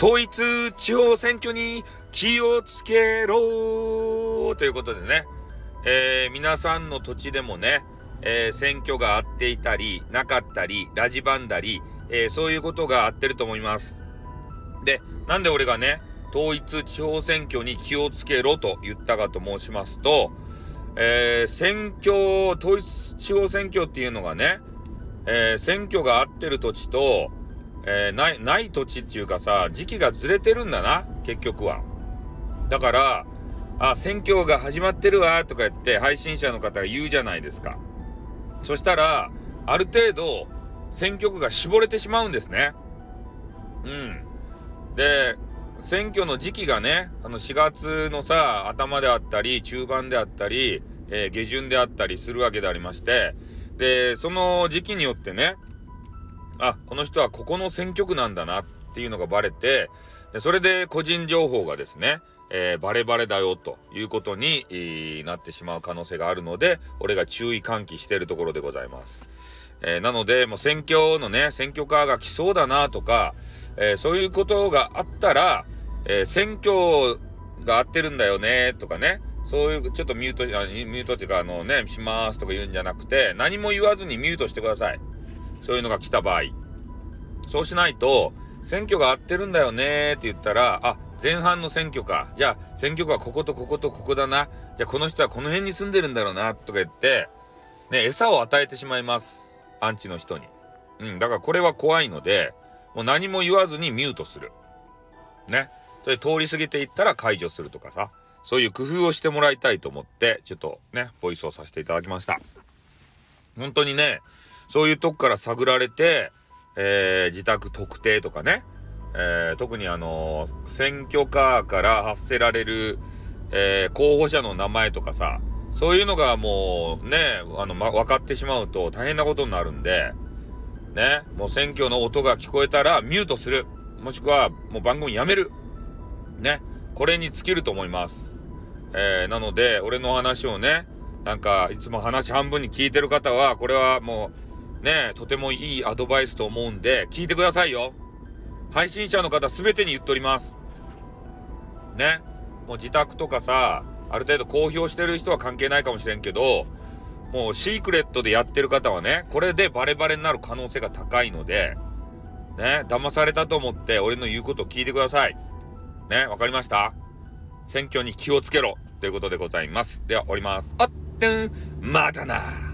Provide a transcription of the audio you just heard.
統一地方選挙に気をつけろということでね、えー、皆さんの土地でもね、えー、選挙があっていたり、なかったり、ラジバンだり、えー、そういうことがあってると思います。で、なんで俺がね、統一地方選挙に気をつけろと言ったかと申しますと、えー、選挙、統一地方選挙っていうのがね、えー、選挙が合ってる土地と、えー、ない、ない土地っていうかさ、時期がずれてるんだな、結局は。だから、あ、選挙が始まってるわ、とか言って配信者の方が言うじゃないですか。そしたら、ある程度、選挙区が絞れてしまうんですね。うん。で、選挙の時期がね、あの4月のさ、頭であったり、中盤であったり、えー、下旬であったりするわけでありまして、で、その時期によってね、あ、この人はここの選挙区なんだなっていうのがバレて、でそれで個人情報がですね、えー、バレバレだよということに、えー、なってしまう可能性があるので、俺が注意喚起してるところでございます。えー、なので、もう選挙のね、選挙カーが来そうだなとか、えそういうことがあったら、え選挙が合ってるんだよねとかね、そういう、ちょっとミュート、ミュートっていうか、あのね、しますとか言うんじゃなくて、何も言わずにミュートしてください。そういうのが来た場合。そうしないと、選挙が合ってるんだよねって言ったら、あ、前半の選挙か。じゃあ、選挙区はこことこことここだな。じゃあ、この人はこの辺に住んでるんだろうな、とか言って、ね、餌を与えてしまいます。アンチの人に。うん、だからこれは怖いので、もう何も言わずにミュートする。ね。それ通り過ぎていったら解除するとかさ。そういう工夫をしてもらいたいと思って、ちょっとね、ボイスをさせていただきました。本当にね、そういうとこから探られて、えー、自宅特定とかね、えー、特にあのー、選挙カーから発せられる、えー、候補者の名前とかさ、そういうのがもうね、あの、ま、分かってしまうと大変なことになるんで、ね、もう選挙の音が聞こえたらミュートする。もしくはもう番組やめる。ね、これに尽きると思います。えー、なので、俺の話をね、なんか、いつも話半分に聞いてる方は、これはもう、ね、とてもいいアドバイスと思うんで、聞いてくださいよ。配信者の方すべてに言っております。ね。もう自宅とかさ、ある程度公表してる人は関係ないかもしれんけど、もうシークレットでやってる方はね、これでバレバレになる可能性が高いので、ね、騙されたと思って俺の言うことを聞いてください。ね、わかりました？選挙に気をつけろということでございます。では、おります。あってん、またな